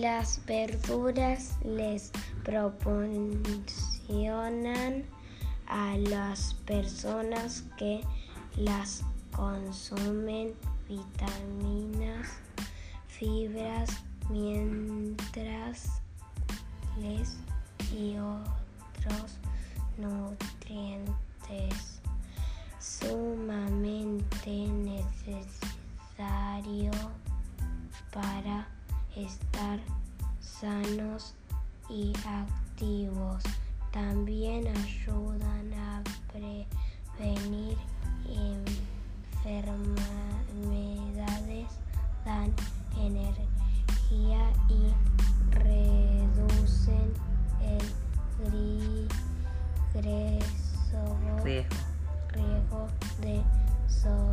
Las verduras les proporcionan a las personas que las consumen vitaminas, fibras, mientras les y otros nutrientes sumamente necesario para estar sanos y activos. También ayudan a prevenir enfermedades, dan energía y reducen el riesgo Riesgo. de so-